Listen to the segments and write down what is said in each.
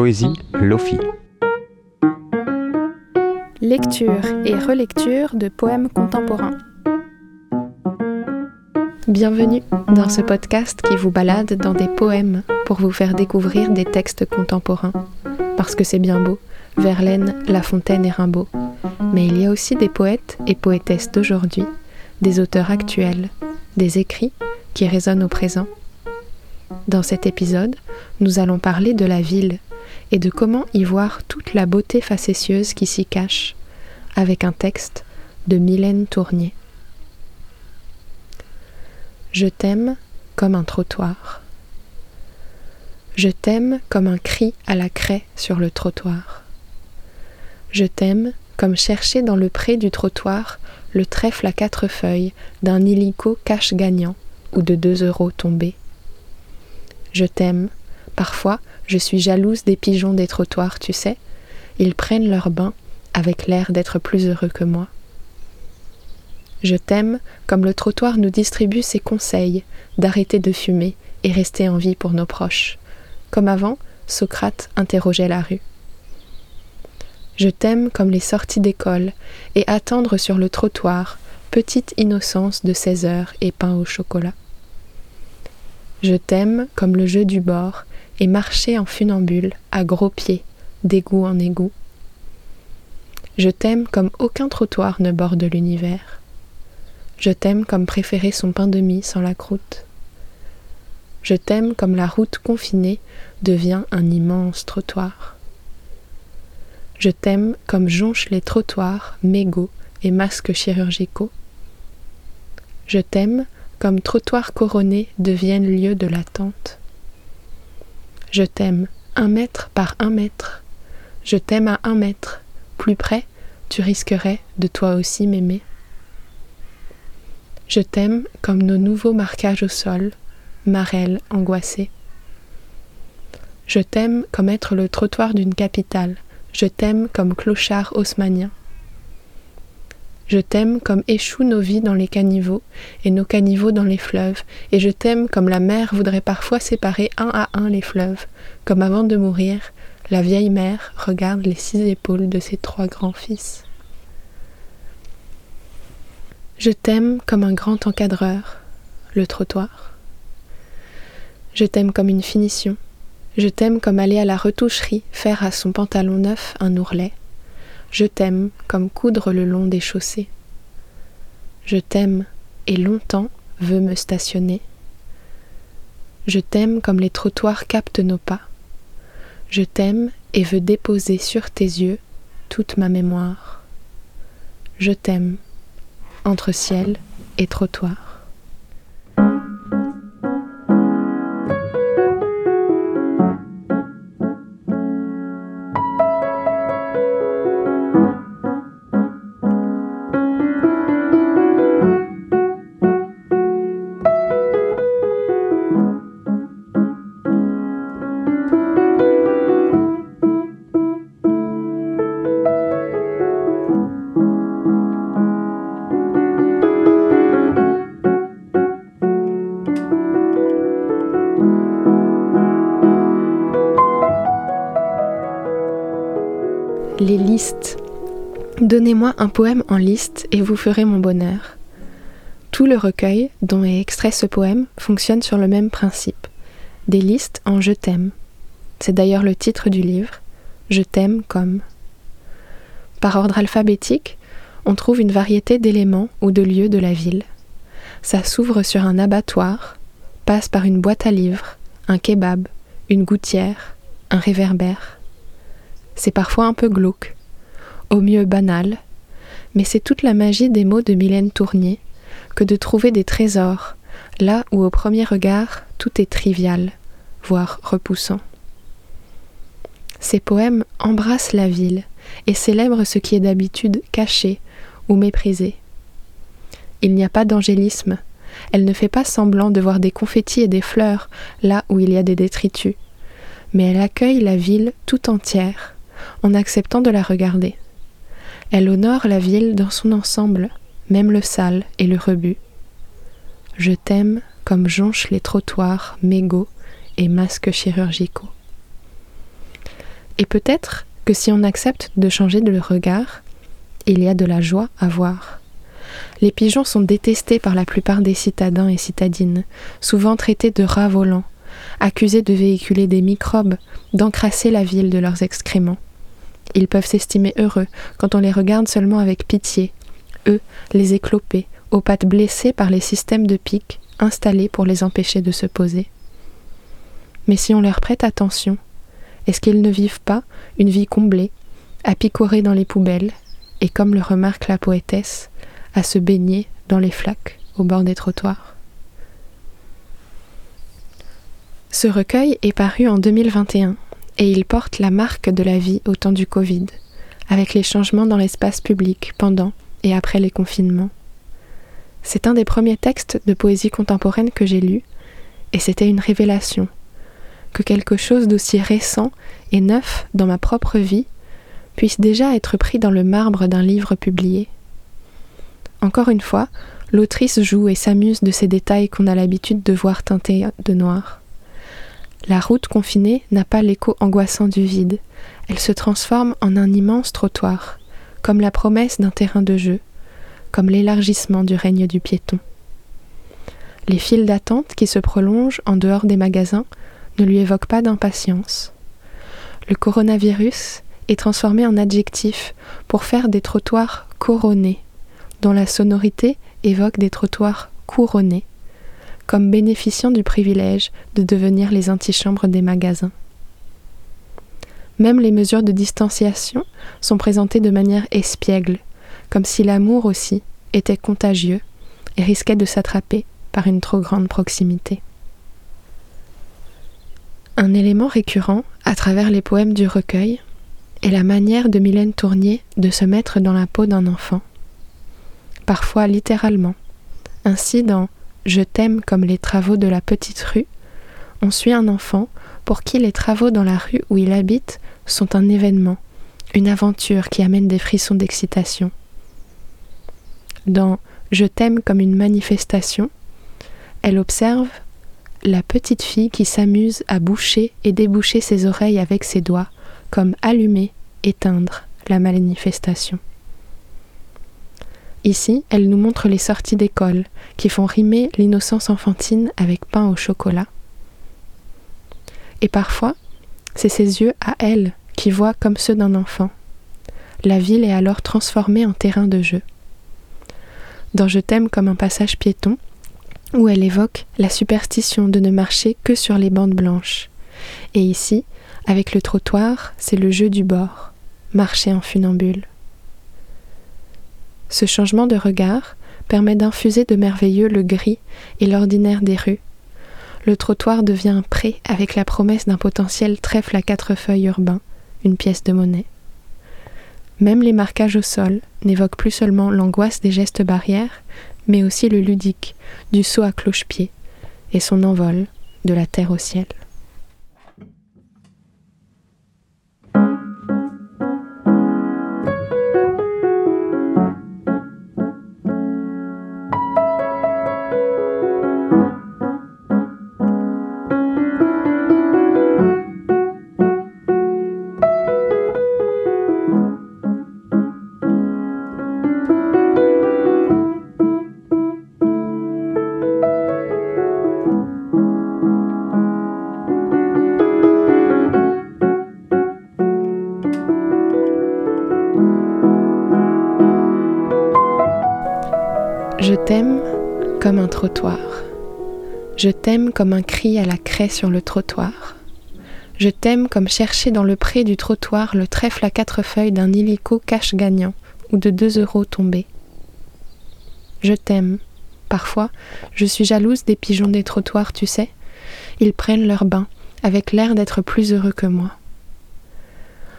Poésie Lofi. Lecture et relecture de poèmes contemporains. Bienvenue dans ce podcast qui vous balade dans des poèmes pour vous faire découvrir des textes contemporains. Parce que c'est bien beau, Verlaine, La Fontaine et Rimbaud. Mais il y a aussi des poètes et poétesses d'aujourd'hui, des auteurs actuels, des écrits qui résonnent au présent. Dans cet épisode, nous allons parler de la ville et de comment y voir toute la beauté facétieuse qui s'y cache, avec un texte de Mylène Tournier. Je t'aime comme un trottoir. Je t'aime comme un cri à la craie sur le trottoir. Je t'aime comme chercher dans le pré du trottoir le trèfle à quatre feuilles d'un illico cache gagnant ou de deux euros tombés. Je t'aime. Parfois, je suis jalouse des pigeons des trottoirs, tu sais. Ils prennent leur bain avec l'air d'être plus heureux que moi. Je t'aime comme le trottoir nous distribue ses conseils d'arrêter de fumer et rester en vie pour nos proches. Comme avant, Socrate interrogeait la rue. Je t'aime comme les sorties d'école et attendre sur le trottoir, petite innocence de seize heures et pain au chocolat. Je t'aime comme le jeu du bord et marcher en funambule à gros pieds, d'égout en égout. Je t'aime comme aucun trottoir ne borde l'univers. Je t'aime comme préférer son pain de mie sans la croûte. Je t'aime comme la route confinée devient un immense trottoir. Je t'aime comme jonchent les trottoirs, mégots et masques chirurgicaux. Je t'aime comme trottoirs couronnés deviennent lieu de l'attente. Je t'aime un mètre par un mètre. Je t'aime à un mètre. Plus près, tu risquerais de toi aussi m'aimer. Je t'aime comme nos nouveaux marquages au sol, marelles angoissées. Je t'aime comme être le trottoir d'une capitale, je t'aime comme clochard haussmanien. Je t'aime comme échouent nos vies dans les caniveaux et nos caniveaux dans les fleuves, et je t'aime comme la mer voudrait parfois séparer un à un les fleuves, comme avant de mourir, la vieille mère regarde les six épaules de ses trois grands fils. Je t'aime comme un grand encadreur, le trottoir. Je t'aime comme une finition, je t'aime comme aller à la retoucherie faire à son pantalon neuf un ourlet. Je t'aime comme coudre le long des chaussées. Je t'aime et longtemps veut me stationner. Je t'aime comme les trottoirs captent nos pas. Je t'aime et veux déposer sur tes yeux toute ma mémoire. Je t'aime entre ciel et trottoir. Les listes. Donnez-moi un poème en liste et vous ferez mon bonheur. Tout le recueil dont est extrait ce poème fonctionne sur le même principe. Des listes en je t'aime. C'est d'ailleurs le titre du livre. Je t'aime comme. Par ordre alphabétique, on trouve une variété d'éléments ou de lieux de la ville. Ça s'ouvre sur un abattoir, passe par une boîte à livres, un kebab, une gouttière, un réverbère c'est parfois un peu glauque, au mieux banal, mais c'est toute la magie des mots de Mylène Tournier que de trouver des trésors, là où au premier regard tout est trivial, voire repoussant. Ces poèmes embrassent la ville et célèbrent ce qui est d'habitude caché ou méprisé. Il n'y a pas d'angélisme, elle ne fait pas semblant de voir des confettis et des fleurs là où il y a des détritus, mais elle accueille la ville tout entière, en acceptant de la regarder. Elle honore la ville dans son ensemble, même le sale et le rebut. Je t'aime comme jonchent les trottoirs, mégots et masques chirurgicaux. Et peut-être que si on accepte de changer de regard, il y a de la joie à voir. Les pigeons sont détestés par la plupart des citadins et citadines, souvent traités de rats volants, accusés de véhiculer des microbes, d'encrasser la ville de leurs excréments. Ils peuvent s'estimer heureux quand on les regarde seulement avec pitié, eux, les éclopés, aux pattes blessées par les systèmes de piques installés pour les empêcher de se poser. Mais si on leur prête attention, est-ce qu'ils ne vivent pas une vie comblée, à picorer dans les poubelles, et comme le remarque la poétesse, à se baigner dans les flaques au bord des trottoirs? Ce recueil est paru en 2021 et il porte la marque de la vie au temps du Covid, avec les changements dans l'espace public pendant et après les confinements. C'est un des premiers textes de poésie contemporaine que j'ai lu, et c'était une révélation, que quelque chose d'aussi récent et neuf dans ma propre vie puisse déjà être pris dans le marbre d'un livre publié. Encore une fois, l'autrice joue et s'amuse de ces détails qu'on a l'habitude de voir teintés de noir. La route confinée n'a pas l'écho angoissant du vide, elle se transforme en un immense trottoir, comme la promesse d'un terrain de jeu, comme l'élargissement du règne du piéton. Les files d'attente qui se prolongent en dehors des magasins ne lui évoquent pas d'impatience. Le coronavirus est transformé en adjectif pour faire des trottoirs couronnés, dont la sonorité évoque des trottoirs couronnés, comme bénéficiant du privilège de devenir les antichambres des magasins. Même les mesures de distanciation sont présentées de manière espiègle, comme si l'amour aussi était contagieux et risquait de s'attraper par une trop grande proximité. Un élément récurrent à travers les poèmes du recueil est la manière de Mylène Tournier de se mettre dans la peau d'un enfant, parfois littéralement. Ainsi dans Je t'aime comme les travaux de la petite rue, on suit un enfant pour qui les travaux dans la rue où il habite sont un événement, une aventure qui amène des frissons d'excitation. Dans Je t'aime comme une manifestation, elle observe la petite fille qui s'amuse à boucher et déboucher ses oreilles avec ses doigts, comme allumer, éteindre la manifestation. Ici, elle nous montre les sorties d'école qui font rimer l'innocence enfantine avec pain au chocolat. Et parfois, c'est ses yeux à elle qui voient comme ceux d'un enfant. La ville est alors transformée en terrain de jeu. Dans Je t'aime comme un passage piéton, où elle évoque la superstition de ne marcher que sur les bandes blanches. Et ici, avec le trottoir, c'est le jeu du bord, marcher en funambule. Ce changement de regard permet d'infuser de merveilleux le gris et l'ordinaire des rues. Le trottoir devient un pré avec la promesse d'un potentiel trèfle à quatre feuilles urbain, une pièce de monnaie. Même les marquages au sol n'évoquent plus seulement l'angoisse des gestes barrières, mais aussi le ludique, du saut à cloche-pied, et son envol de la terre au ciel. T'aime comme un trottoir. Je t'aime comme un cri à la craie sur le trottoir. Je t'aime comme chercher dans le pré du trottoir le trèfle à quatre feuilles d'un illico cache gagnant ou de deux euros tombés. Je t'aime. Parfois, je suis jalouse des pigeons des trottoirs, tu sais. Ils prennent leur bain, avec l'air d'être plus heureux que moi.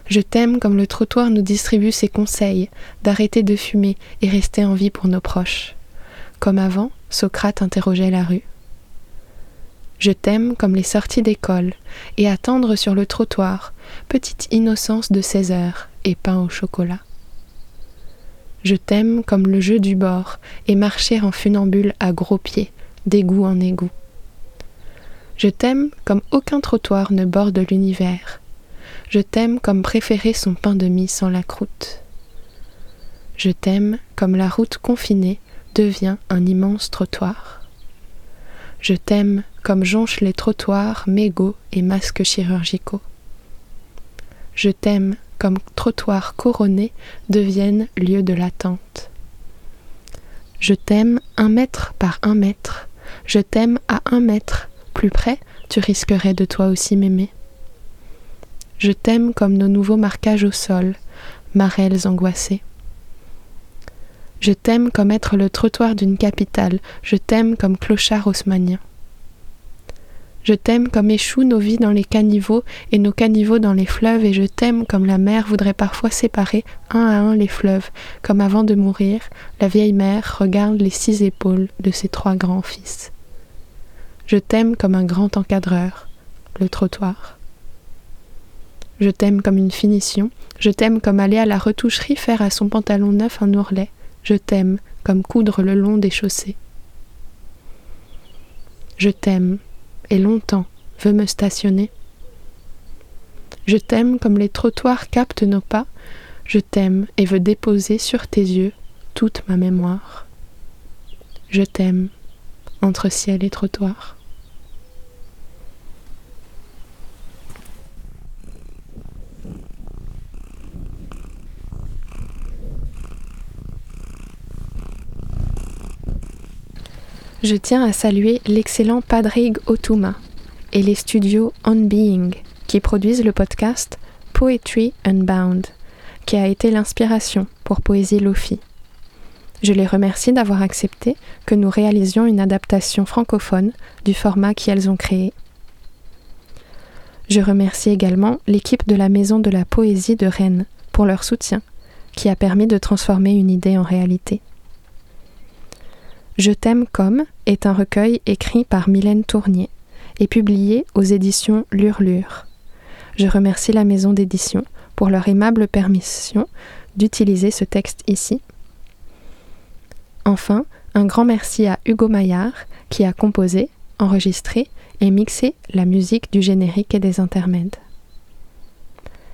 Je t'aime comme le trottoir nous distribue ses conseils d'arrêter de fumer et rester en vie pour nos proches. Comme avant, Socrate interrogeait la rue. Je t'aime comme les sorties d'école, et attendre sur le trottoir, petite innocence de seize heures, et pain au chocolat. Je t'aime comme le jeu du bord, et marcher en funambule à gros pieds, d'égout en égout. Je t'aime comme aucun trottoir ne borde l'univers. Je t'aime comme préférer son pain de mie sans la croûte. Je t'aime comme la route confinée devient un immense trottoir. Je t'aime comme jonchent les trottoirs mégots et masques chirurgicaux. Je t'aime comme trottoirs couronnés deviennent lieu de l'attente. Je t'aime un mètre par un mètre. Je t'aime à un mètre. Plus près, tu risquerais de toi aussi m'aimer. Je t'aime comme nos nouveaux marquages au sol, marelles angoissées. Je t'aime comme être le trottoir d'une capitale, je t'aime comme clochard haussmanien. Je t'aime comme échouent nos vies dans les caniveaux et nos caniveaux dans les fleuves, et je t'aime comme la mer voudrait parfois séparer un à un les fleuves, comme avant de mourir, la vieille mère regarde les six épaules de ses trois grands fils. Je t'aime comme un grand encadreur, le trottoir. Je t'aime comme une finition, je t'aime comme aller à la retoucherie faire à son pantalon neuf un ourlet, je t'aime comme coudre le long des chaussées. Je t'aime, et longtemps veux me stationner. Je t'aime comme les trottoirs captent nos pas, je t'aime et veux déposer sur tes yeux toute ma mémoire. Je t'aime entre ciel et trottoir. Je tiens à saluer l'excellent Padrig Otuma et les studios On Being qui produisent le podcast Poetry Unbound, qui a été l'inspiration pour Poésie Lofi. Je les remercie d'avoir accepté que nous réalisions une adaptation francophone du format qu'elles ont créé. Je remercie également l'équipe de la Maison de la Poésie de Rennes pour leur soutien, qui a permis de transformer une idée en réalité. Je t'aime comme est un recueil écrit par Mylène Tournier et publié aux éditions Lurlure. Je remercie la maison d'édition pour leur aimable permission d'utiliser ce texte ici. Enfin, un grand merci à Hugo Maillard qui a composé, enregistré et mixé la musique du générique et des intermèdes.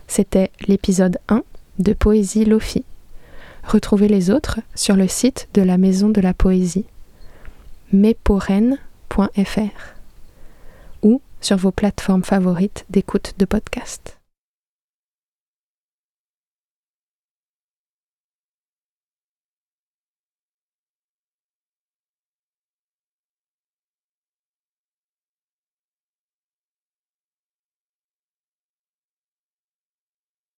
C'était l'épisode 1 de Poésie Lofi. Retrouvez les autres sur le site de la Maison de la Poésie mesporen.fr ou sur vos plateformes favorites d'écoute de podcast.